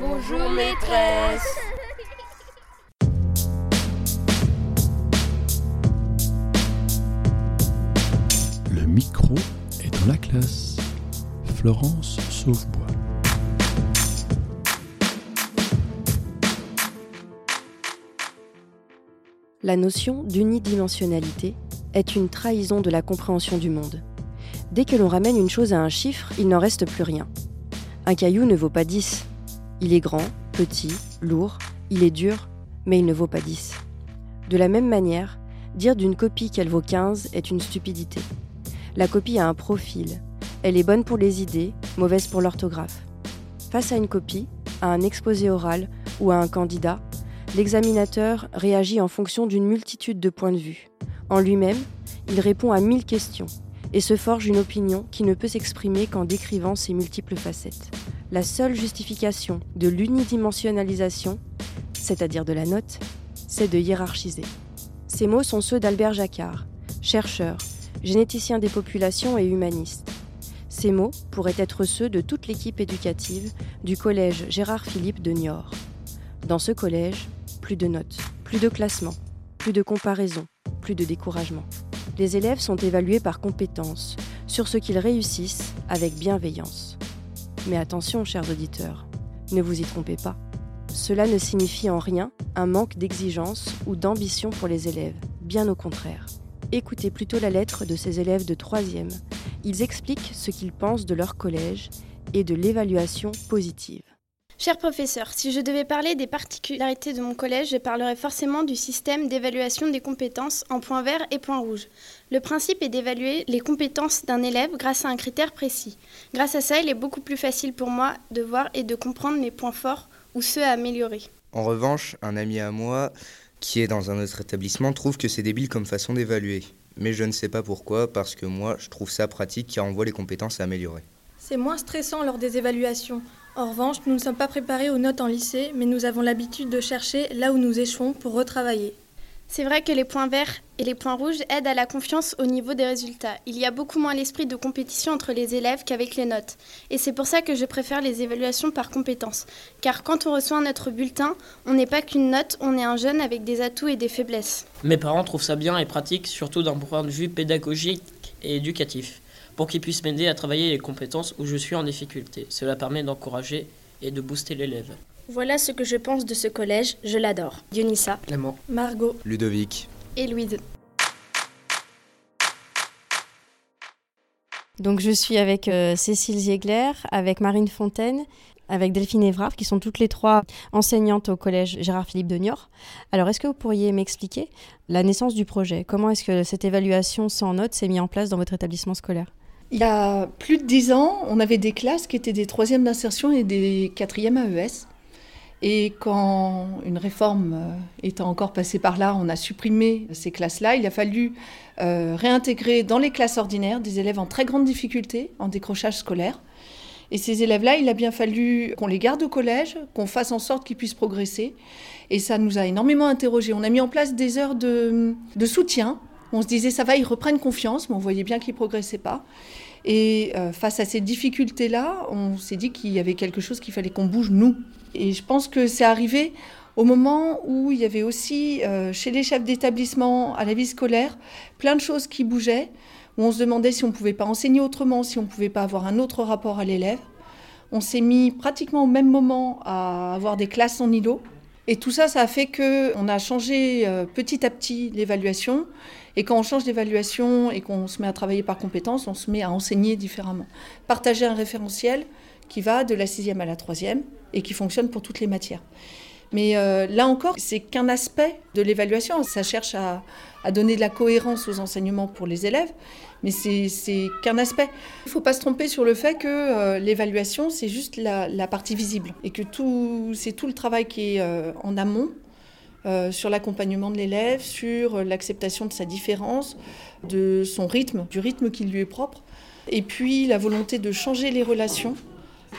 Bonjour maîtresse. Le micro est dans la classe. Florence Sauvebois. La notion d'unidimensionnalité est une trahison de la compréhension du monde. Dès que l'on ramène une chose à un chiffre, il n'en reste plus rien. Un caillou ne vaut pas 10. Il est grand, petit, lourd, il est dur, mais il ne vaut pas 10. De la même manière, dire d'une copie qu'elle vaut 15 est une stupidité. La copie a un profil. Elle est bonne pour les idées, mauvaise pour l'orthographe. Face à une copie, à un exposé oral ou à un candidat, l'examinateur réagit en fonction d'une multitude de points de vue. En lui-même, il répond à mille questions et se forge une opinion qui ne peut s'exprimer qu'en décrivant ses multiples facettes. La seule justification de l'unidimensionnalisation, c'est-à-dire de la note, c'est de hiérarchiser. Ces mots sont ceux d'Albert Jacquard, chercheur, généticien des populations et humaniste. Ces mots pourraient être ceux de toute l'équipe éducative du collège Gérard Philippe de Niort. Dans ce collège, plus de notes, plus de classements, plus de comparaisons, plus de découragement. Les élèves sont évalués par compétence, sur ce qu'ils réussissent avec bienveillance. Mais attention, chers auditeurs, ne vous y trompez pas. Cela ne signifie en rien un manque d'exigence ou d'ambition pour les élèves, bien au contraire. Écoutez plutôt la lettre de ces élèves de 3e. Ils expliquent ce qu'ils pensent de leur collège et de l'évaluation positive. Cher professeur, si je devais parler des particularités de mon collège, je parlerais forcément du système d'évaluation des compétences en points verts et points rouges. Le principe est d'évaluer les compétences d'un élève grâce à un critère précis. Grâce à ça, il est beaucoup plus facile pour moi de voir et de comprendre mes points forts ou ceux à améliorer. En revanche, un ami à moi qui est dans un autre établissement trouve que c'est débile comme façon d'évaluer. Mais je ne sais pas pourquoi, parce que moi, je trouve ça pratique car on voit les compétences à améliorer. C'est moins stressant lors des évaluations. En revanche, nous ne sommes pas préparés aux notes en lycée, mais nous avons l'habitude de chercher là où nous échouons pour retravailler. C'est vrai que les points verts et les points rouges aident à la confiance au niveau des résultats. Il y a beaucoup moins l'esprit de compétition entre les élèves qu'avec les notes. Et c'est pour ça que je préfère les évaluations par compétences. Car quand on reçoit notre bulletin, on n'est pas qu'une note, on est un jeune avec des atouts et des faiblesses. Mes parents trouvent ça bien et pratique, surtout d'un point de vue pédagogique et éducatif pour qu'ils puissent m'aider à travailler les compétences où je suis en difficulté. Cela permet d'encourager et de booster l'élève. Voilà ce que je pense de ce collège, je l'adore. Dionissa, Clément, Margot, Ludovic, Et Louise. Donc je suis avec euh, Cécile Ziegler, avec Marine Fontaine, avec Delphine Évrard, qui sont toutes les trois enseignantes au collège Gérard Philippe de Niort. Alors est-ce que vous pourriez m'expliquer la naissance du projet? Comment est-ce que cette évaluation sans notes s'est mise en place dans votre établissement scolaire? Il y a plus de dix ans, on avait des classes qui étaient des troisièmes d'insertion et des quatrièmes AES. Et quand une réforme euh, étant encore passée par là, on a supprimé ces classes-là, il a fallu euh, réintégrer dans les classes ordinaires des élèves en très grande difficulté, en décrochage scolaire. Et ces élèves-là, il a bien fallu qu'on les garde au collège, qu'on fasse en sorte qu'ils puissent progresser. Et ça nous a énormément interrogés. On a mis en place des heures de, de soutien. On se disait, ça va, ils reprennent confiance, mais on voyait bien qu'ils ne progressaient pas. Et euh, face à ces difficultés-là, on s'est dit qu'il y avait quelque chose qu'il fallait qu'on bouge, nous. Et je pense que c'est arrivé au moment où il y avait aussi, euh, chez les chefs d'établissement, à la vie scolaire, plein de choses qui bougeaient, où on se demandait si on ne pouvait pas enseigner autrement, si on ne pouvait pas avoir un autre rapport à l'élève. On s'est mis pratiquement au même moment à avoir des classes en îlot. Et tout ça, ça a fait qu'on a changé euh, petit à petit l'évaluation. Et quand on change d'évaluation et qu'on se met à travailler par compétences, on se met à enseigner différemment. Partager un référentiel qui va de la sixième à la troisième et qui fonctionne pour toutes les matières. Mais euh, là encore, c'est qu'un aspect de l'évaluation. Ça cherche à, donner de la cohérence aux enseignements pour les élèves, mais c'est qu'un aspect. Il ne faut pas se tromper sur le fait que euh, l'évaluation, c'est juste la, partie visible et que c'est tout le travail qui est euh, en amont. Euh, sur l'accompagnement de l'élève, sur l'acceptation de sa différence, de son rythme, du rythme qui lui est propre, et puis la volonté de changer les relations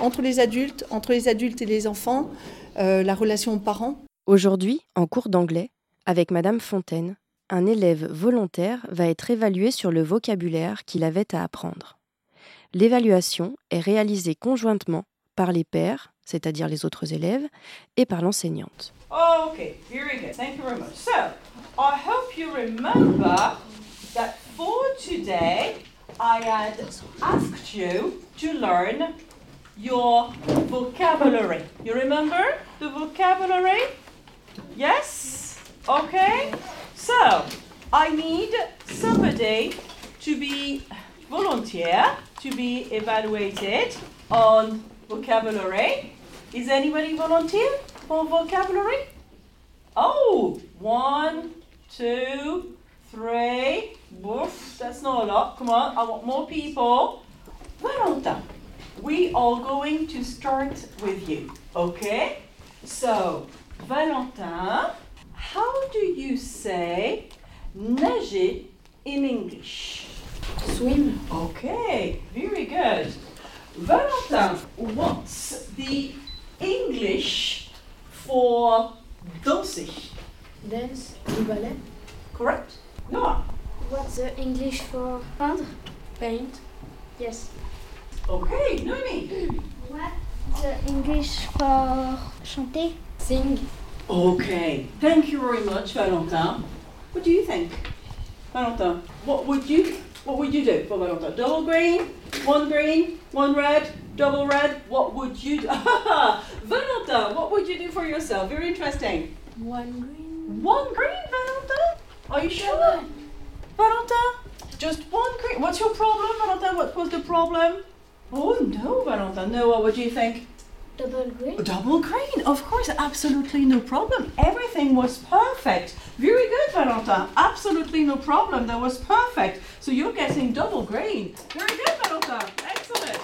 entre les adultes, entre les adultes et les enfants, la relation aux parents. Aujourd'hui, en cours d'anglais, avec Madame Fontaine, un élève volontaire va être évalué sur le vocabulaire qu'il avait à apprendre. L'évaluation est réalisée conjointement par les pairs, c'est-à-dire les autres élèves, et par l'enseignante. Okay, very good. Thank you very much. So, I hope you remember that for today I had asked you to learn your vocabulary. You remember the vocabulary? Yes? Okay? So, I need somebody to be volunteer to be evaluated on vocabulary. Is anybody volunteer for vocabulary? Oh, one, two, three. That's not a lot. Come on, I want more people. Valentin, we are going to start with you, okay? So, Valentin, how do you say nager in English? Swim. Okay, very good. Valentin, what's the English for danser? Dance. Du ballet. Correct? No. What's the English for peindre? Paint. Yes. Okay, Noemi. What's the English for chanter? Sing. Okay, thank you very much, Valentin. What do you think? Valentin, what would you what would you do for Valentin? Double green, one green, one red, double red. What would you do? Valentin, what would you do for yourself? Very interesting. One green. One green, Valentin? Are you sure? Valentin? Just one green. What's your problem, Valentin? What was the problem? Oh no, Valentin. No, what would you think? Double green? Double green, of course, absolutely no problem. Everything was perfect. Very good, Valentin. Absolutely no problem. That was perfect. So you're getting double green. Very good, Valentin. Excellent.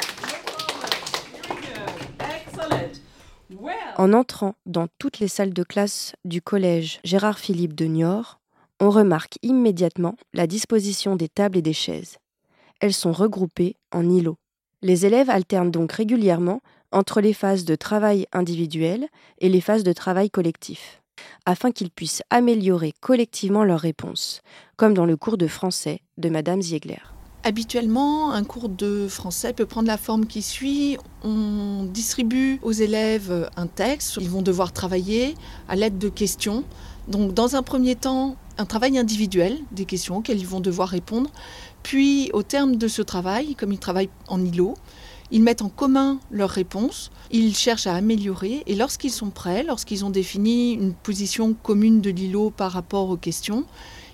Very good. Excellent. Well. En entrant dans toutes les salles de classe du collège Gérard Philippe de Niort, on remarque immédiatement la disposition des tables et des chaises. Elles sont regroupées en îlots. Les élèves alternent donc régulièrement entre les phases de travail individuel et les phases de travail collectif, afin qu'ils puissent améliorer collectivement leurs réponses, comme dans le cours de français de Madame Ziegler. Habituellement, un cours de français peut prendre la forme qui suit. On distribue aux élèves un texte. Ils vont devoir travailler à l'aide de questions. Donc, dans un premier temps, un travail individuel, des questions auxquelles ils vont devoir répondre. Puis, au terme de ce travail, comme ils travaillent en îlot, ils mettent en commun leurs réponses, ils cherchent à améliorer et lorsqu'ils sont prêts, lorsqu'ils ont défini une position commune de l'îlot par rapport aux questions,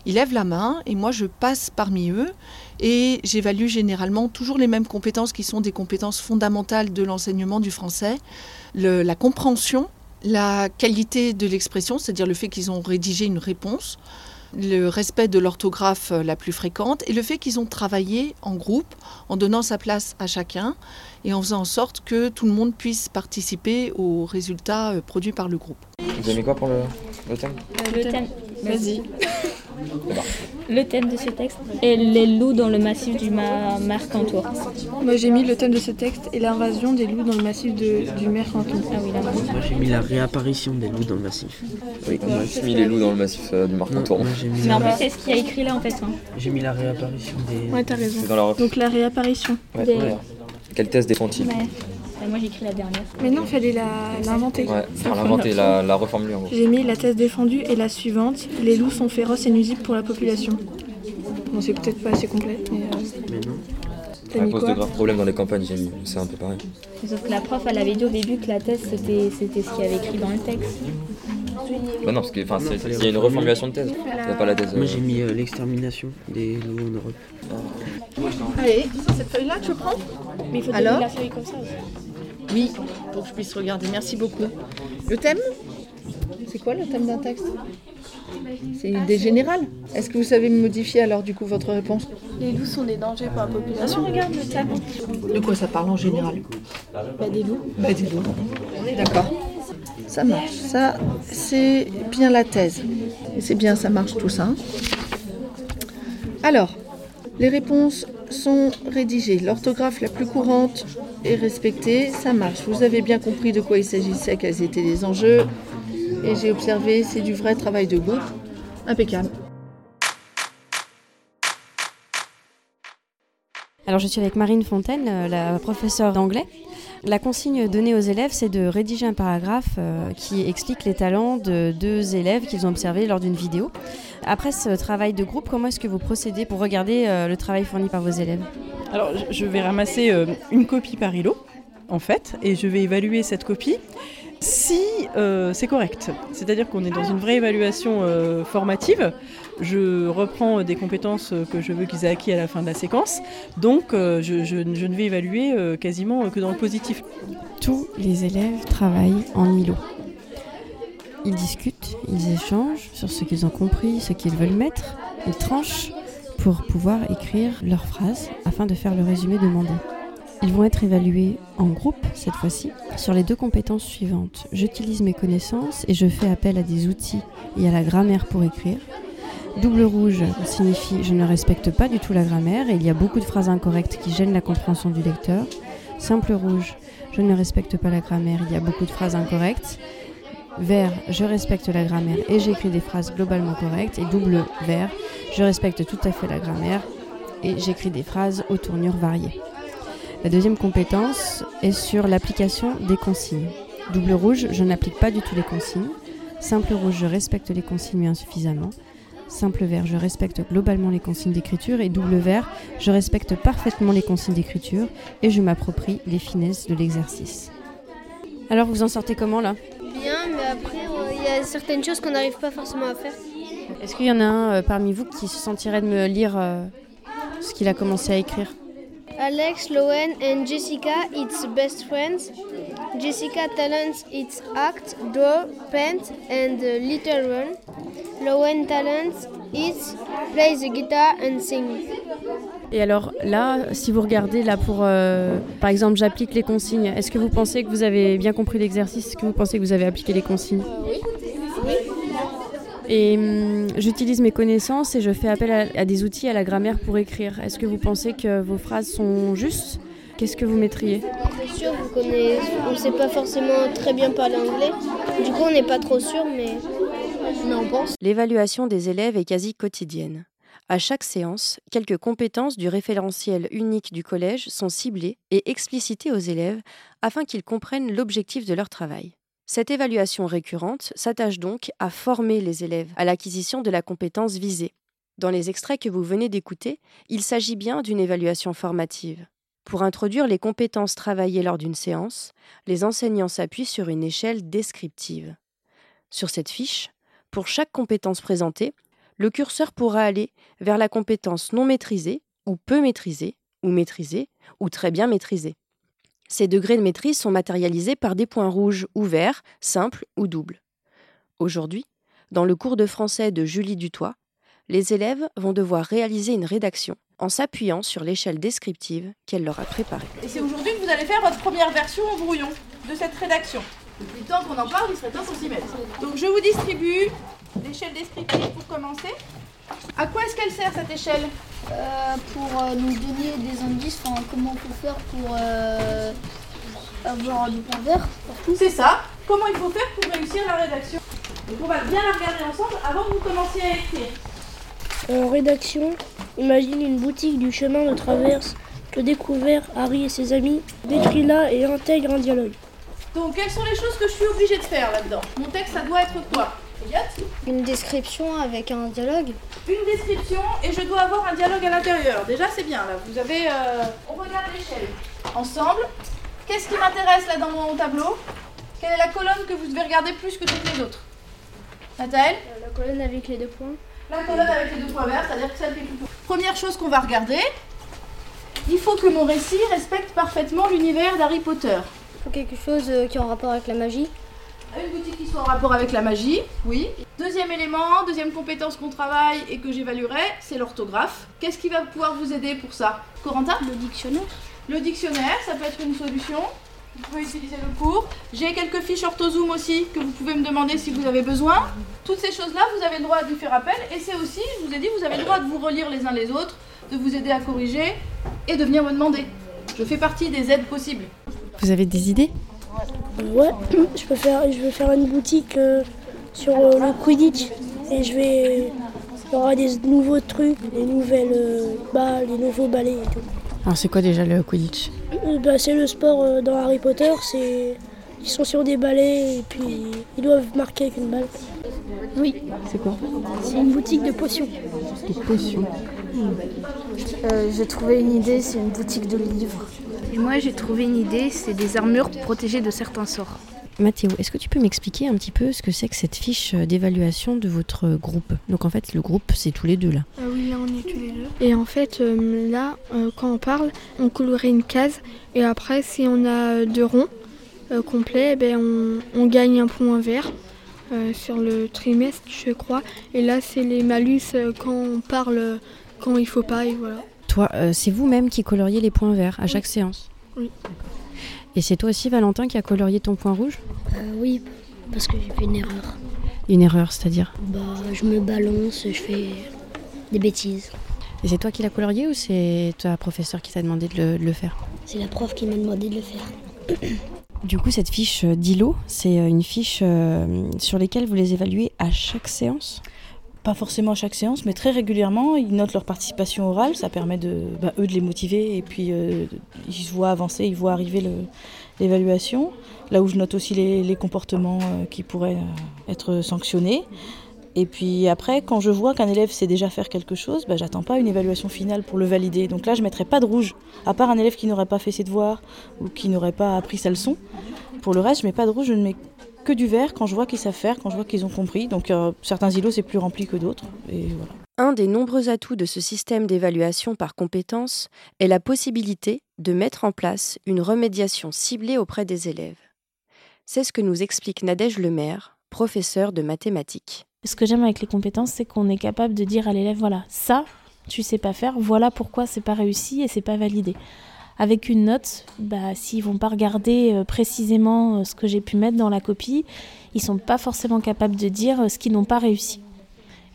ils lèvent la main et moi je passe parmi eux et j'évalue généralement toujours les mêmes compétences qui sont des compétences fondamentales de l'enseignement du français, la compréhension, la qualité de l'expression, c'est-à-dire le fait qu'ils ont rédigé une réponse, le respect de l'orthographe euh, la plus fréquente et le fait qu'ils ont travaillé en groupe en donnant sa place à chacun et en faisant en sorte que tout le monde puisse participer aux résultats euh, produits par le groupe. Vous avez mis quoi pour le, le thème? Le thème, Vas-y. le thème de ce texte est les loups dans le massif du Mercantour. Moi j'ai mis le thème de ce texte et l'invasion des loups dans le massif de- du Mercantour. Ah oui, là. Moi j'ai mis la réapparition des loups dans le massif. Oui, moi j'ai mis les loups dans le massif euh, du mis, Mais en fait, c'est ce qu'il y a écrit là en fait. hein. j'ai mis la réapparition des. Ouais, t'as raison. Dans la. Donc la réapparition. Ouais, des- ouais. Quel test défend-il Ouais. Moi j'ai écrit la dernière. Mais non, fallait la- l'inventer. Ouais, faire l'inventer, la, la reformuler en gros. J'ai mis la thèse défendue et la suivante. Les loups sont féroces et nuisibles pour la population. Bon, c'est peut-être pas assez complet, mais euh, Mais non. Mis cause de graves problèmes dans les campagnes, j'ai mis. C'est un peu pareil. Sauf que la prof, elle avait dit au début que la thèse c'était c'était ce qu'il y avait écrit dans le texte. Bah non, parce que enfin, c'est- il y a une reformulation de thèse. Il n'y a pas la thèse. Moi euh, j'ai mis euh, l'extermination des loups en Europe. Allez, cette feuille-là, tu prends Mais il faut Alors la feuille comme ça aussi. Oui, pour que je puisse regarder. Merci beaucoup. Le thème? C'est quoi le thème d'un texte? C'est une idée générale. Est-ce que vous savez modifier alors du coup votre réponse? Les loups sont des dangers pour la population. regarde le thème. De quoi ça parle en général? Bah, des loups. Bah. On est d'accord. Ça marche. Ça, c'est bien la thèse. Et c'est bien, ça marche tout ça. Alors, les réponses sont rédigées. L'orthographe la plus courante est respectée. Ça marche. Vous avez bien compris de quoi il s'agissait, quels étaient les enjeux. Et j'ai observé, c'est du vrai travail de groupe. Impeccable. Alors je suis avec Marine Fontaine, euh, la professeure d'anglais. La consigne donnée aux élèves, c'est de rédiger un paragraphe euh, qui explique les talents de deux élèves qu'ils ont observés lors d'une vidéo. Après ce travail de groupe, comment est-ce que vous procédez pour regarder euh, le travail fourni par vos élèves? Alors, je vais ramasser une copie par îlot, en fait, et je vais évaluer cette copie si c'est correct. C'est-à-dire qu'on est dans une vraie évaluation formative. Je reprends des compétences que je veux qu'ils aient acquis à la fin de la séquence. Donc, je, je, ne vais évaluer quasiment que dans le positif. Tous les élèves travaillent en îlot. Ils discutent, ils échangent sur ce qu'ils ont compris, ce qu'ils veulent mettre. Ils tranchent pour pouvoir écrire leurs phrases afin de faire le résumé demandé. Ils vont être évalués en groupe cette fois-ci sur les deux compétences suivantes. J'utilise mes connaissances et je fais appel à des outils et à la grammaire pour écrire. Double rouge signifie je ne respecte pas du tout la grammaire et il y a beaucoup de phrases incorrectes qui gênent la compréhension du lecteur. Simple rouge, je ne respecte pas la grammaire, il y a beaucoup de phrases incorrectes. Vert, je respecte la grammaire et j'écris des phrases globalement correctes. Et double vert, je respecte tout à fait la grammaire et j'écris des phrases aux tournures variées. La deuxième compétence est sur l'application des consignes. Double rouge, je n'applique pas du tout les consignes. Simple rouge, je respecte les consignes mais insuffisamment. Simple vert, je respecte globalement les consignes d'écriture. Et double vert, je respecte parfaitement les consignes d'écriture et je m'approprie les finesses de l'exercice. Alors vous en sortez comment là? Bien, mais après, euh, il y a certaines choses qu'on n'arrive pas forcément à faire. Est-ce qu'il y en a un euh, parmi vous qui se sentirait de me lire euh, ce qu'il a commencé à écrire? Alex, Lowen and Jessica, it's best friends. Jessica talents its act, draw, paint and little run. Lowen talents it play the guitar and sing. Et alors là, si vous regardez là pour, euh, par exemple, j'applique les consignes, est-ce que vous pensez que vous avez bien compris l'exercice? Est-ce que vous pensez que vous avez appliqué les consignes? Oui. Et hum, j'utilise mes connaissances et je fais appel à, des outils, à la grammaire pour écrire. Est-ce que vous pensez que vos phrases sont justes? Qu'est-ce que vous mettriez? C'est sûr, on ne sait pas forcément très bien parler anglais. Du coup, on n'est pas trop sûr, mais, mais on pense. L'évaluation des élèves est quasi quotidienne. À chaque séance, quelques compétences du référentiel unique du collège sont ciblées et explicitées aux élèves afin qu'ils comprennent l'objectif de leur travail. Cette évaluation récurrente s'attache donc à former les élèves à l'acquisition de la compétence visée. Dans les extraits que vous venez d'écouter, il s'agit bien d'une évaluation formative. Pour introduire les compétences travaillées lors d'une séance, les enseignants s'appuient sur une échelle descriptive. Sur cette fiche, pour chaque compétence présentée, le curseur pourra aller vers la compétence non maîtrisée, ou peu maîtrisée, ou maîtrisée, ou très bien maîtrisée. Ces degrés de maîtrise sont matérialisés par des points rouges ou verts, simples ou doubles. Aujourd'hui, dans le cours de français de Julie Dutoit, les élèves vont devoir réaliser une rédaction en s'appuyant sur l'échelle descriptive qu'elle leur a préparée. Et c'est aujourd'hui que vous allez faire votre première version en brouillon de cette rédaction. Depuis le temps qu'on en parle, il serait temps pour s'y mettre. Donc je vous distribue l'échelle descriptive pour commencer. À quoi est-ce qu'elle sert cette échelle? Euh, Pour euh, nous donner des indices, comment on peut faire pour euh, avoir du point vert C'est ça. Comment il faut faire pour réussir la rédaction Donc on va bien la regarder ensemble avant que vous commenciez à écrire. En rédaction, imagine une boutique du chemin de traverse que découvert Harry et ses amis. Décris-la et intègre un dialogue. Donc quelles sont les choses que je suis obligée de faire là-dedans? Mon texte, ça doit être quoi une description avec un dialogue. Une description et je dois avoir un dialogue à l'intérieur. Déjà c'est bien là. Vous avez. Euh, on regarde l'échelle. Ensemble. Qu'est-ce qui m'intéresse là dans mon tableau? Quelle est la colonne que vous devez regarder plus que toutes les autres? Nathalie? Euh, La colonne avec les deux points. La colonne avec les deux points verts, c'est-à-dire que celle qui est plutôt. Première chose qu'on va regarder. Il faut que mon récit respecte parfaitement l'univers d'Harry Potter. Il faut quelque chose euh, qui est en rapport avec la magie. Une boutique qui soit en rapport avec la magie, oui. Deuxième élément, deuxième compétence qu'on travaille et que j'évaluerai, c'est l'orthographe. Qu'est-ce qui va pouvoir vous aider pour ça? Corentin? Le dictionnaire. Le dictionnaire, ça peut être une solution. Vous pouvez utiliser le cours. J'ai quelques fiches orthozoom aussi que vous pouvez me demander si vous avez besoin. Toutes ces choses-là, vous avez le droit d'y faire appel. Et c'est aussi, je vous ai dit, vous avez le droit de vous relire les uns les autres, de vous aider à corriger et de venir me demander. Je fais partie des aides possibles. Vous avez des idées? Ouais, je peux faire, je vais faire une boutique euh, sur euh, le Quidditch et je vais, il y aura des nouveaux trucs, des nouvelles euh, balles, des nouveaux balais et tout. Alors c'est quoi déjà le Quidditch? Euh, bah, C'est le sport euh, dans Harry Potter, c'est ils sont sur des balais et puis ils doivent marquer avec une balle. Oui, C'est quoi? C'est une boutique de potions. Des potions. Euh, j'ai trouvé une idée, c'est une boutique de livres. Et moi, j'ai trouvé une idée, c'est des armures protégées de certains sorts. Mathéo, est-ce que tu peux m'expliquer un petit peu ce que c'est que cette fiche d'évaluation de votre groupe? Donc en fait, le groupe, c'est tous les deux là. Ah oui, là on est tous les deux. Et en fait, euh, là, euh, quand on parle, on colorait une case. Et après, si on a deux ronds euh, complets, eh ben, on, on gagne un point vert euh, sur le trimestre, je crois. Et là, c'est les malus euh, quand on parle, euh, quand il faut pas, et voilà. Toi, euh, c'est vous-même qui coloriez les points verts à chaque séance Oui. Et c'est toi aussi, Valentin, qui a colorié ton point rouge Euh, oui, parce que j'ai fait une erreur. Une erreur, c'est-à-dire Bah, je me balance, je fais des bêtises. Et c'est toi qui l'as colorié ou c'est ta professeur qui t'a demandé de le, de le faire C'est la prof qui m'a demandé de le faire. Du coup, cette fiche d'ILO, c'est euh, une fiche sur laquelle vous les évaluez à chaque séance Pas forcément à chaque séance, mais très régulièrement, ils notent leur participation orale. Ça permet de, bah, eux de les motiver et puis euh, ils se voient avancer, ils voient arriver l'évaluation. Là où je note aussi les, comportements euh, qui pourraient euh, être sanctionnés. Et puis après, quand je vois qu'un élève sait déjà faire quelque chose, bah, j'attends pas une évaluation finale pour le valider. Donc là, je mettrai pas de rouge, à part un élève qui n'aurait pas fait ses devoirs ou qui n'aurait pas appris sa leçon. Pour le reste, je mets pas de rouge, je ne mets que du vert quand je vois qu'ils savent faire, quand je vois qu'ils ont compris. Donc euh, certains îlots, c'est plus rempli que d'autres. Et voilà. Un des nombreux atouts de ce système d'évaluation par compétences est la possibilité de mettre en place une remédiation ciblée auprès des élèves. C'est ce que nous explique Nadège Lemaire, professeur de mathématiques. Ce que j'aime avec les compétences, c'est qu'on est capable de dire à l'élève voilà, ça, tu sais pas faire, voilà pourquoi c'est pas réussi et c'est pas validé. Avec une note, bah, s'ils vont pas regarder euh, précisément euh, ce que j'ai pu mettre dans la copie, ils sont pas forcément capables de dire euh, ce qu'ils n'ont pas réussi.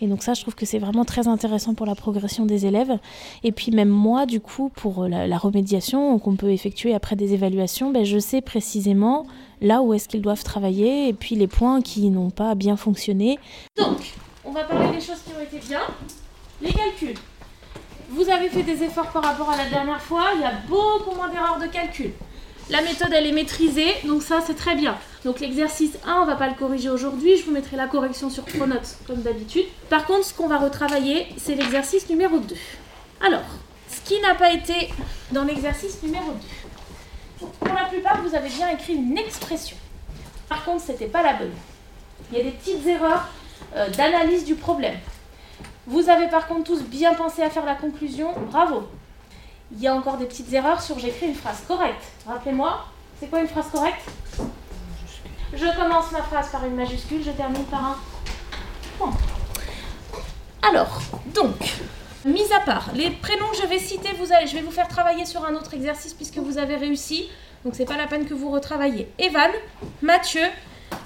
Et donc ça, je trouve que c'est vraiment très intéressant pour la progression des élèves. Et puis même moi, du coup, pour la, la remédiation qu'on peut effectuer après des évaluations, ben, je sais précisément là où est-ce qu'ils doivent travailler et puis les points qui n'ont pas bien fonctionné. Donc, on va parler des choses qui ont été bien. Les calculs. Vous avez fait des efforts par rapport à la dernière fois, il y a beaucoup moins d'erreurs de calcul. La méthode, elle est maîtrisée, donc ça, c'est très bien. Donc l'exercice 1, on va pas le corriger aujourd'hui, je vous mettrai la correction sur Pronote, comme d'habitude. Par contre, ce qu'on va retravailler, c'est l'exercice numéro 2. Alors, ce qui n'a pas été dans l'exercice numéro 2. Pour la plupart, vous avez bien écrit une expression. Par contre, c'était pas la bonne. Il y a des petites erreurs euh, d'analyse du problème. Vous avez par contre tous bien pensé à faire la conclusion, bravo. Il y a encore des petites erreurs sur j'écris une phrase correcte. Rappelez-moi, c'est quoi une phrase correcte? Je commence ma phrase par une majuscule, je termine par un point. Alors, donc, mis à part les prénoms je vais citer, vous allez, je vais vous faire travailler sur un autre exercice puisque vous avez réussi. Donc c'est pas la peine que vous retravaillez. Evan, Mathieu,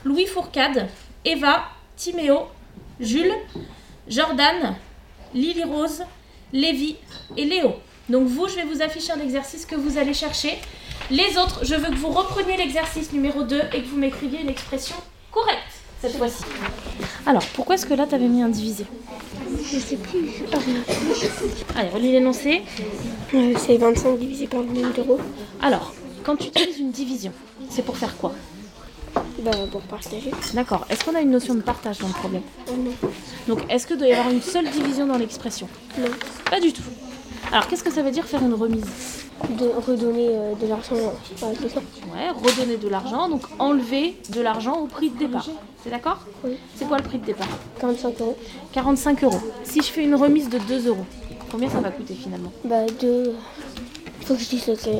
Louis Fourcade, Eva, Timéo, Jules, Jordan, Lily Rose, Lévi et Léo. Donc vous, je vais vous afficher un exercice que vous allez chercher. Les autres, je veux que vous repreniez l'exercice numéro 2 et que vous m'écriviez une expression correcte cette fois-ci. Alors, pourquoi est-ce que là, tu avais mis un divisé? Je sais plus. Allez, relis l'énoncé. Euh, c'est 25 divisé par le nombre d'euros. Alors, quand tu utilises une division, c'est pour faire quoi? Bah, pour partager. D'accord. Est-ce qu'on a une notion de partage dans le problème Oh non. Donc, est-ce que doit y avoir une seule division dans l'expression Non. Pas du tout. Alors, qu'est-ce que ça veut dire faire une remise De redonner euh, de l'argent à quelqu'un. Ouais, redonner de l'argent, donc enlever de l'argent au prix de départ. C'est d'accord Oui. C'est quoi le prix de départ 45 euros. 45 euros. Si je fais une remise de 2 euros, combien ça va coûter finalement Bah, deux. Faut que je dise le, le,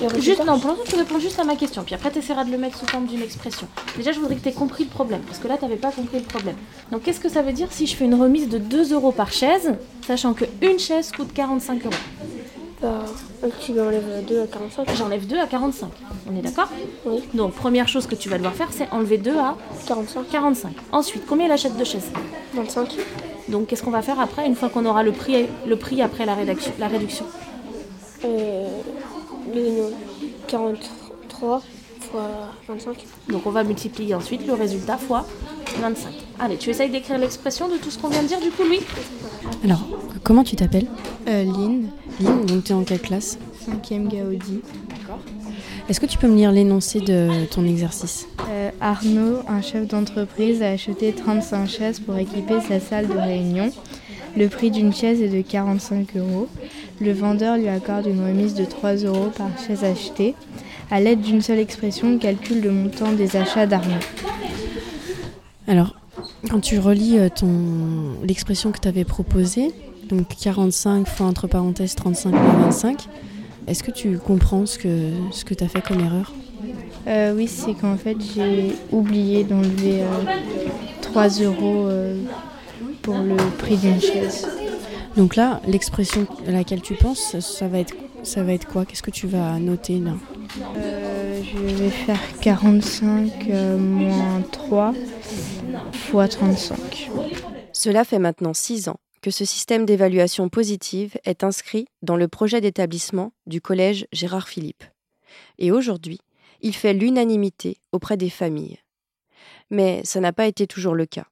le résultat. Juste, non, pour l'instant, tu réponds juste à ma question. Puis après, tu essaieras de le mettre sous forme d'une expression. Déjà, je voudrais que tu aies compris le problème. Parce que là, tu n'avais pas compris le problème. Donc, qu'est-ce que ça veut dire si je fais une remise de 2 euros par chaise, sachant qu'une chaise coûte 45 euros? Bah, tu enlèves 2 à 45. J'enlève 2 à 45. On est d'accord? Oui. Donc, première chose que tu vas devoir faire, c'est enlever 2 à 45. 45. Ensuite, combien il achète de chaises 25. Donc, qu'est-ce qu'on va faire après, une fois qu'on aura le prix, le prix après la, rédaction, la réduction? Euh, le 43 fois 25. Donc, on va multiplier ensuite le résultat fois 25. Allez, tu essayes d'écrire l'expression de tout ce qu'on vient de dire du coup, Louis? Alors, comment tu t'appelles? Euh, Lynn. Lynn, donc tu es en quelle classe? 5e Gaudi. D'accord. Est-ce que tu peux me lire l'énoncé de ton exercice? Euh, Arnaud, un chef d'entreprise, a acheté 35 chaises pour équiper sa salle de réunion. Le prix d'une chaise est de 45 euros. Le vendeur lui accorde une remise de 3 euros par chaise achetée. À l'aide d'une seule expression, calcule le montant des achats d'Arnaud. Alors, quand tu relis euh, ton... l'expression que tu avais proposée, donc 45 fois entre parenthèses 35 moins 25, est-ce que tu comprends ce que, ce que tu as fait comme erreur? Euh, Oui, c'est qu'en fait j'ai oublié d'enlever 3 euh, euros pour le prix d'une chaise. Donc là, l'expression à laquelle tu penses, ça va être, ça va être quoi? Qu'est-ce que tu vas noter là? Je vais faire 45 moins 3 fois 35. Cela fait maintenant 6 ans que ce système d'évaluation positive est inscrit dans le projet d'établissement du collège Gérard Philippe. Et aujourd'hui, il fait l'unanimité auprès des familles. Mais ça n'a pas été toujours le cas.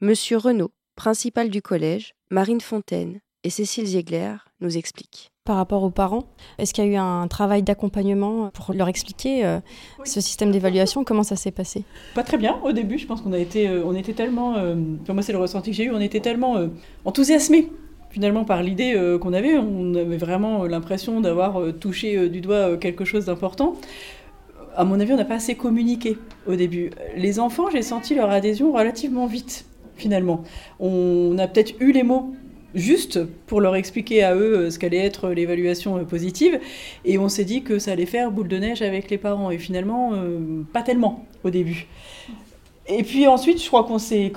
Monsieur Renaud, principal du collège, Marine Fontaine et Cécile Ziegler nous expliquent par rapport aux parents Est-ce qu'il y a eu un travail d'accompagnement pour leur expliquer euh, ce système d'évaluation? Comment ça s'est passé? Pas très bien au début. Je pense qu'on a été, euh, on était tellement, euh, moi c'est le ressenti que j'ai eu, on était tellement enthousiasmés finalement par l'idée qu'on avait. On avait vraiment l'impression d'avoir touché du doigt quelque chose d'important. À mon avis, on n'a pas assez communiqué au début. Les enfants, j'ai senti leur adhésion relativement vite finalement. On a peut-être eu les mots juste pour leur expliquer à eux euh, ce qu'allait être l'évaluation euh, positive. Et on s'est dit que ça allait faire boule de neige avec les parents. Et finalement, euh, pas tellement au début. Et puis ensuite, je crois qu'on s'est,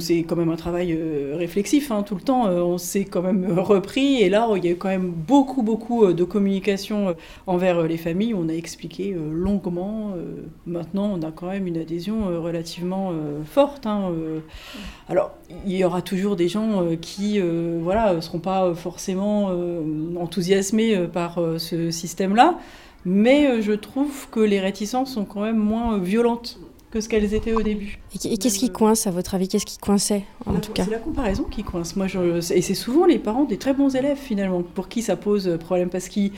c'est quand même un travail euh, réflexif hein, tout le temps, euh, on s'est quand même repris. Et là, il y a eu quand même beaucoup, beaucoup euh, de communication envers les familles. On a expliqué longuement. maintenant, on a quand même une adhésion relativement forte. Hein, alors, il y aura toujours des gens qui, voilà, seront pas forcément enthousiasmés par ce système-là. Mais je trouve que les réticences sont quand même moins violentes que ce qu'elles étaient au début. Et qu'est-ce qui coince à votre avis Qu'est-ce qui coinçait en tout cas C'est la comparaison qui coince. Moi, je, et c'est souvent les parents des très bons élèves finalement pour qui ça pose problème parce qu'ils,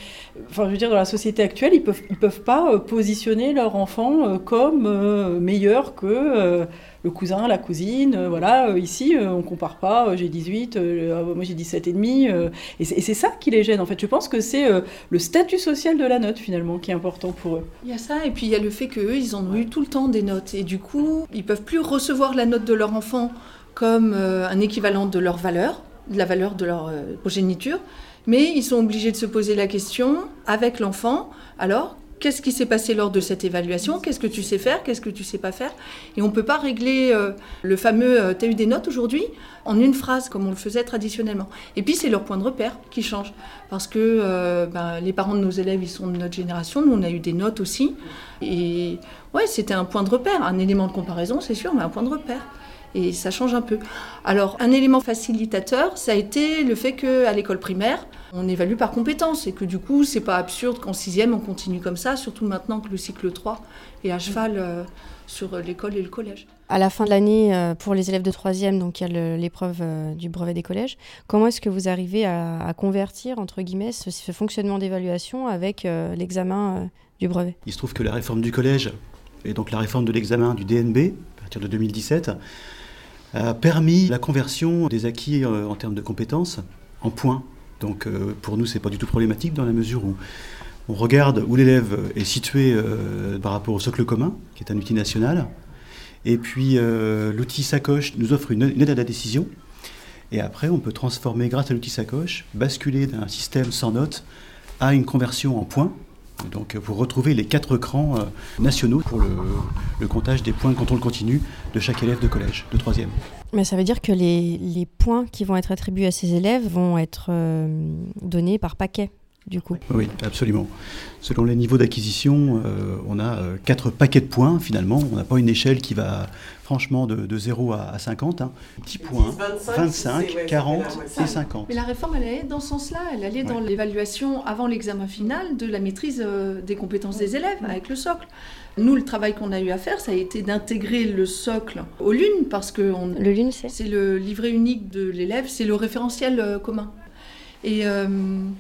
enfin, je veux dire, dans la société actuelle, ils peuvent, ils peuvent pas euh, positionner leur enfant euh, comme euh, meilleur que le cousin, la cousine, euh, voilà, euh, ici, euh, on compare pas, j'ai 18, ah, moi j'ai 17 et demi, et c'est ça qui les gêne en fait. Je pense que c'est le statut social de la note finalement qui est important pour eux. Il y a ça, et puis il y a le fait qu'eux, ils en ont eu tout le temps des notes, et du coup, ils peuvent plus recevoir la note de leur enfant comme un équivalent de leur valeur, de la valeur de leur progéniture, mais ils sont obligés de se poser la question avec l'enfant, alors qu'est-ce qui s'est passé lors de cette évaluation, qu'est-ce que tu sais faire, qu'est-ce que tu sais pas faire? Et on ne peut pas régler euh, le fameux euh, as eu des notes aujourd'hui en une phrase comme on le faisait traditionnellement. Et puis c'est leur point de repère qui change. Parce que euh, ben, les parents de nos élèves, ils sont de notre génération, nous on a eu des notes aussi. Et ouais, c'était un point de repère, un élément de comparaison, c'est sûr, mais un point de repère et ça change un peu. Alors, un élément facilitateur, ça a été le fait qu'à l'école primaire, on évalue par compétence et que du coup, c'est pas absurde qu'en sixième, on continue comme ça, surtout maintenant que le cycle 3 est à cheval euh, sur l'école et le collège. À la fin de l'année, euh, pour les élèves de troisième, donc il y a l'épreuve euh, du brevet des collèges. Comment est-ce que vous arrivez à, convertir, entre guillemets, ce, ce fonctionnement d'évaluation avec l'examen du brevet? Il se trouve que la réforme du collège et donc la réforme de l'examen du DNB, à partir de 2017, a permis la conversion des acquis euh, en termes de compétences en points. Donc euh, pour nous, c'est pas du tout problématique dans la mesure où on regarde où l'élève est situé euh, par rapport au socle commun, qui est un outil national. Et puis l'outil sacoche nous offre une, aide à la décision. Et après, on peut transformer, grâce à l'outil sacoche, basculer d'un système sans notes à une conversion en points donc pour retrouver les quatre crans euh, nationaux pour le, comptage des points de contrôle continu de chaque élève de collège, de troisième. Mais ça veut dire que les, points qui vont être attribués à ces élèves vont être euh, donnés par paquet du coup. Oui, absolument. Selon les niveaux d'acquisition, euh, on a euh, quatre paquets de points finalement. On n'a pas une échelle qui va franchement de, 0 à, 50. Hein. 10 points, 25, 40 et 50. Mais la réforme, elle allait dans ce sens-là. Elle allait dans l'évaluation avant l'examen final de la maîtrise euh, des compétences des élèves avec le socle. Nous, le travail qu'on a eu à faire, ça a été d'intégrer le socle au LUN, parce que le LUN, c'est le livret unique de l'élève, c'est le référentiel commun. Et euh,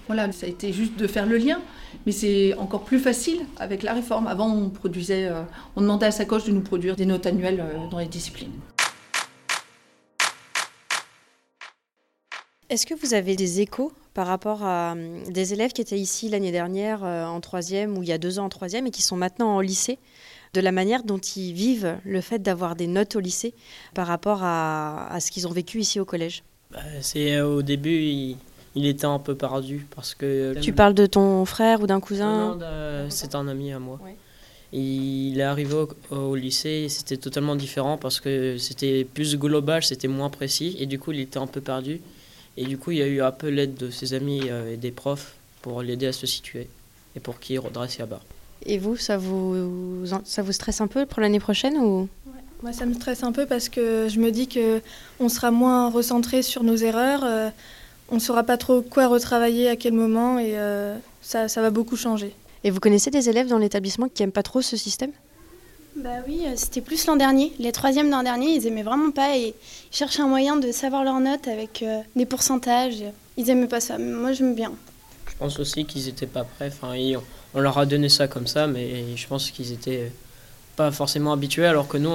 voilà, ça a été juste de faire le lien. Mais c'est encore plus facile avec la réforme. Avant, on produisait, euh, on demandait à sa coche de nous produire des notes annuelles euh, dans les disciplines. Est-ce que vous avez des échos par rapport à des élèves qui étaient ici l'année dernière en troisième ou il y a deux ans en troisième et qui sont maintenant en lycée, de la manière dont ils vivent le fait d'avoir des notes au lycée par rapport à, ce qu'ils ont vécu ici au collège? Bah, C'est au début, il était un peu perdu parce que... Tu parles de ton frère ou d'un cousin Non, c'est un ami à moi. Il est arrivé au, lycée, c'était totalement différent parce que c'était plus global, c'était moins précis et du coup il était un peu perdu. Et du coup il y a eu un peu l'aide de ses amis euh, et des profs pour l'aider à se situer et pour qu'il redresse à bas. Et vous, ça vous, ça vous stresse un peu pour l'année prochaine ou? Moi, ça me stresse un peu parce que je me dis que on sera moins recentré sur nos erreurs. On ne saura pas trop quoi retravailler à quel moment et euh, ça, ça, va beaucoup changer. Et vous connaissez des élèves dans l'établissement qui n'aiment pas trop ce système? Bah oui, euh, c'était plus l'an dernier. Les troisièmes l'an dernier, ils aimaient vraiment pas et ils cherchaient un moyen de savoir leurs notes avec euh, des pourcentages. Ils aimaient pas ça, mais moi j'aime bien. Je pense aussi qu'ils n'étaient pas prêts. Enfin, on leur a donné ça comme ça, mais je pense qu'ils étaient pas forcément habitués, alors que nous,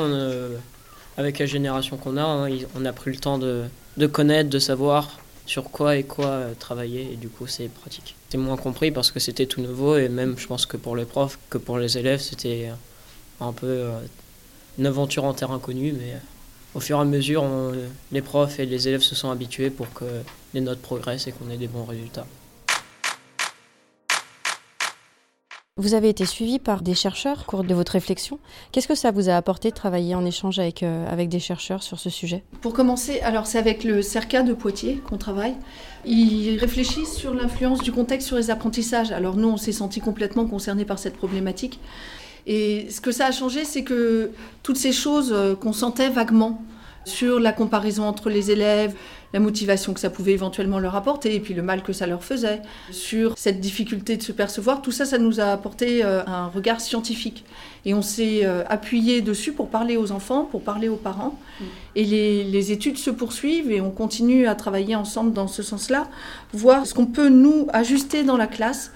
avec la génération qu'on a, hein, on a pris le temps de, de connaître, de savoir sur quoi et quoi euh, travailler et du coup c'est pratique. C'était moins compris parce que c'était tout nouveau et même je pense que pour les profs que pour les élèves c'était un peu euh, une aventure en terre inconnue mais euh, au fur et à mesure les profs et les élèves se sont habitués pour que les notes progressent et qu'on ait des bons résultats. Vous avez été suivi par des chercheurs au cours de votre réflexion. Qu'est-ce que ça vous a apporté de travailler en échange avec, euh, avec des chercheurs sur ce sujet? Pour commencer, alors c'est avec le CERCA de Poitiers qu'on travaille. Ils réfléchissent sur l'influence du contexte sur les apprentissages. Alors nous, on s'est senti complètement concernés par cette problématique. Et ce que ça a changé, c'est que toutes ces choses euh, qu'on sentait vaguement sur la comparaison entre les élèves, la motivation que ça pouvait éventuellement leur apporter et puis le mal que ça leur faisait, sur cette difficulté de se percevoir, tout ça, ça nous a apporté euh, un regard scientifique. Et on s'est euh, appuyé dessus pour parler aux enfants, pour parler aux parents. Mm. Et les, les, études se poursuivent et on continue à travailler ensemble dans ce sens-là, voir ce qu'on peut nous ajuster dans la classe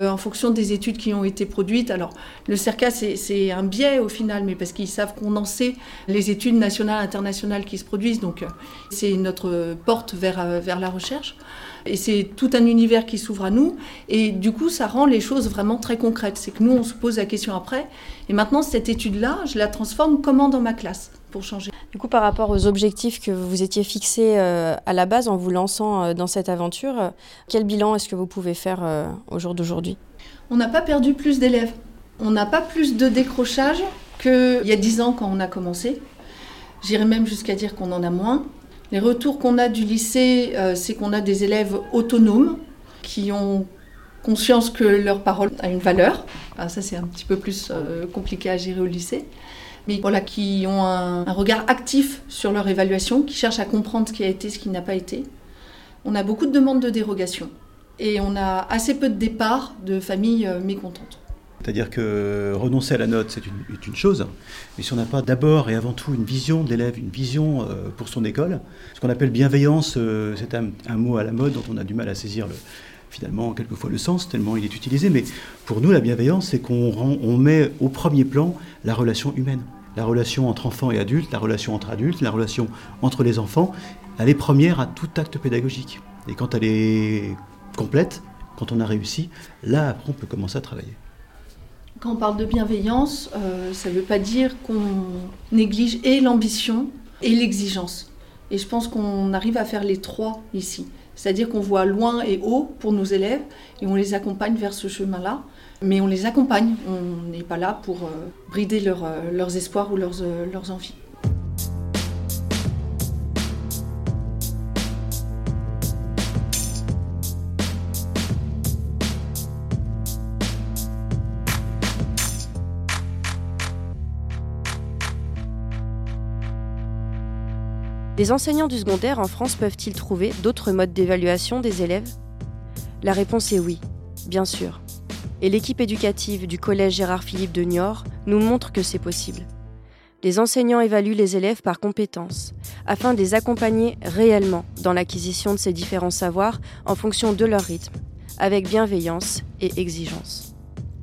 en fonction des études qui ont été produites. Alors, le CERCA, c'est un biais au final, mais parce qu'ils savent condenser les études nationales, internationales qui se produisent. Donc, euh, c'est notre porte vers, euh, vers la recherche. Et c'est tout un univers qui s'ouvre à nous. Et du coup, ça rend les choses vraiment très concrètes. C'est que nous, on se pose la question après. Et maintenant, cette étude-là, je la transforme comment dans ma classe? Pour changer. Du coup, par rapport aux objectifs que vous étiez fixés euh, à la base en vous lançant euh, dans cette aventure, euh, quel bilan est-ce que vous pouvez faire au jour d'aujourd'hui? On n'a pas perdu plus d'élèves. On n'a pas plus de décrochage qu'il y a dix ans quand on a commencé. J'irais même jusqu'à dire qu'on en a moins. Les retours qu'on a du lycée, c'est qu'on a des élèves autonomes qui ont conscience que leur parole a une valeur. Ah, ça, c'est un petit peu plus compliqué à gérer au lycée mais voilà, qui ont un, regard actif sur leur évaluation, qui cherchent à comprendre ce qui a été, ce qui n'a pas été. On a beaucoup de demandes de dérogation et on a assez peu de départs de familles euh, mécontentes. C'est-à-dire que renoncer à la note, c'est une, chose, mais si on n'a pas d'abord et avant tout une vision de l'élève, une vision euh, pour son école, ce qu'on appelle bienveillance, euh, c'est un, mot à la mode dont on a du mal à saisir le, finalement quelquefois le sens, tellement il est utilisé, mais pour nous la bienveillance, c'est qu'on on met au premier plan la relation humaine. La relation entre enfants et adultes, la relation entre adultes, la relation entre les enfants, elle est première à tout acte pédagogique. Et quand elle est complète, quand on a réussi, là après on peut commencer à travailler. Quand on parle de bienveillance, euh, ça ne veut pas dire qu'on néglige et l'ambition et l'exigence. Et je pense qu'on arrive à faire les trois ici. C'est-à-dire qu'on voit loin et haut pour nos élèves et on les accompagne vers ce chemin-là. Mais on les accompagne, on n'est pas là pour euh, brider euh, leurs espoirs ou leurs, euh, leurs envies. Les enseignants du secondaire en France peuvent-ils trouver d'autres modes d'évaluation des élèves? La réponse est oui, bien sûr. Et l'équipe éducative du collège Gérard Philippe de Niort nous montre que c'est possible. Les enseignants évaluent les élèves par compétences, afin de les accompagner réellement dans l'acquisition de ces différents savoirs en fonction de leur rythme, avec bienveillance et exigence.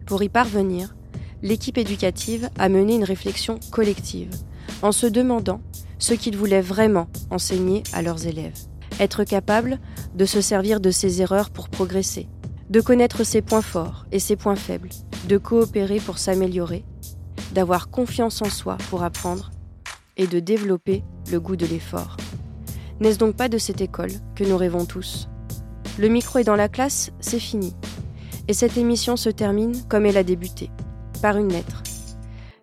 Pour y parvenir, l'équipe éducative a mené une réflexion collective, en se demandant ce qu'ils voulaient vraiment enseigner à leurs élèves. Être capable de se servir de ses erreurs pour progresser, de connaître ses points forts et ses points faibles, de coopérer pour s'améliorer, d'avoir confiance en soi pour apprendre et de développer le goût de l'effort. N'est-ce donc pas de cette école que nous rêvons tous? Le micro est dans la classe, c'est fini. Et cette émission se termine comme elle a débuté, par une lettre.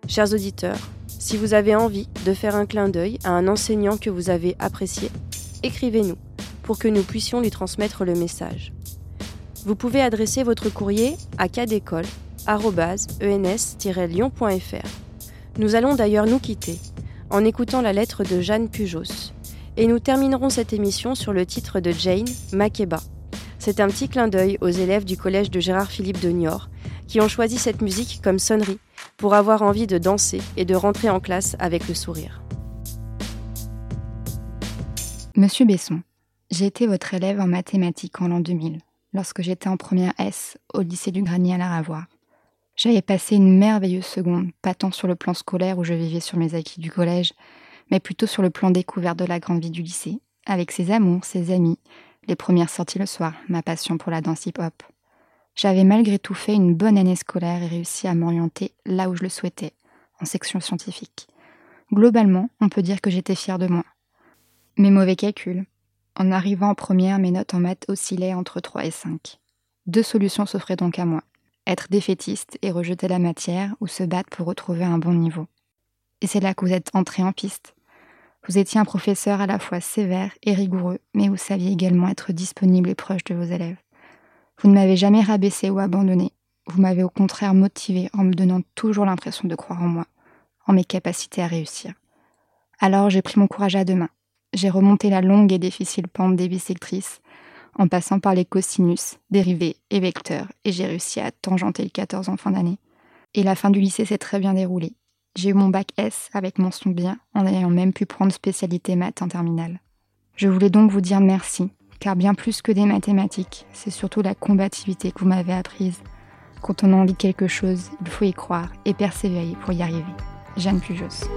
Chers auditeurs, si vous avez envie de faire un clin d'œil à un enseignant que vous avez apprécié, écrivez-nous pour que nous puissions lui transmettre le message. Vous pouvez adresser votre courrier à cadécole.ens-lyon.fr. Nous allons d'ailleurs nous quitter en écoutant la lettre de Jeanne Pujos. Et nous terminerons cette émission sur le titre de Jane, Makeba. C'est un petit clin d'œil aux élèves du collège de Gérard Philippe de Niort qui ont choisi cette musique comme sonnerie pour avoir envie de danser et de rentrer en classe avec le sourire. Monsieur Besson, j'ai été votre élève en mathématiques en l'an 2000, lorsque j'étais en première S au lycée du Granier à la Ravoire. J'avais passé une merveilleuse seconde, pas tant sur le plan scolaire où je vivais sur mes acquis du collège, mais plutôt sur le plan découvert de la grande vie du lycée, avec ses amours, ses amis, les premières sorties le soir, ma passion pour la danse hip-hop. J'avais malgré tout fait une bonne année scolaire et réussi à m'orienter là où je le souhaitais, en section scientifique. Globalement, on peut dire que j'étais fière de moi. Mes mauvais calculs. En arrivant en première, mes notes en maths oscillaient entre 3 et 5. Deux solutions s'offraient donc à moi. Être défaitiste et rejeter la matière ou se battre pour retrouver un bon niveau. Et c'est là que vous êtes entré en piste. Vous étiez un professeur à la fois sévère et rigoureux, mais vous saviez également être disponible et proche de vos élèves. Vous ne m'avez jamais rabaissé ou abandonné. Vous m'avez au contraire motivé en me donnant toujours l'impression de croire en moi, en mes capacités à réussir. Alors j'ai pris mon courage à deux mains. J'ai remonté la longue et difficile pente des bisectrices, en passant par les cosinus, dérivés et vecteurs, et j'ai réussi à tangenter le 14 en fin d'année. Et la fin du lycée s'est très bien déroulée. J'ai eu mon bac S avec mention bien, en ayant même pu prendre spécialité maths en terminale. Je voulais donc vous dire merci car bien plus que des mathématiques, c'est surtout la combativité que vous m'avez apprise. Quand on a envie de quelque chose, il faut y croire et persévérer pour y arriver. Jeanne Pujos.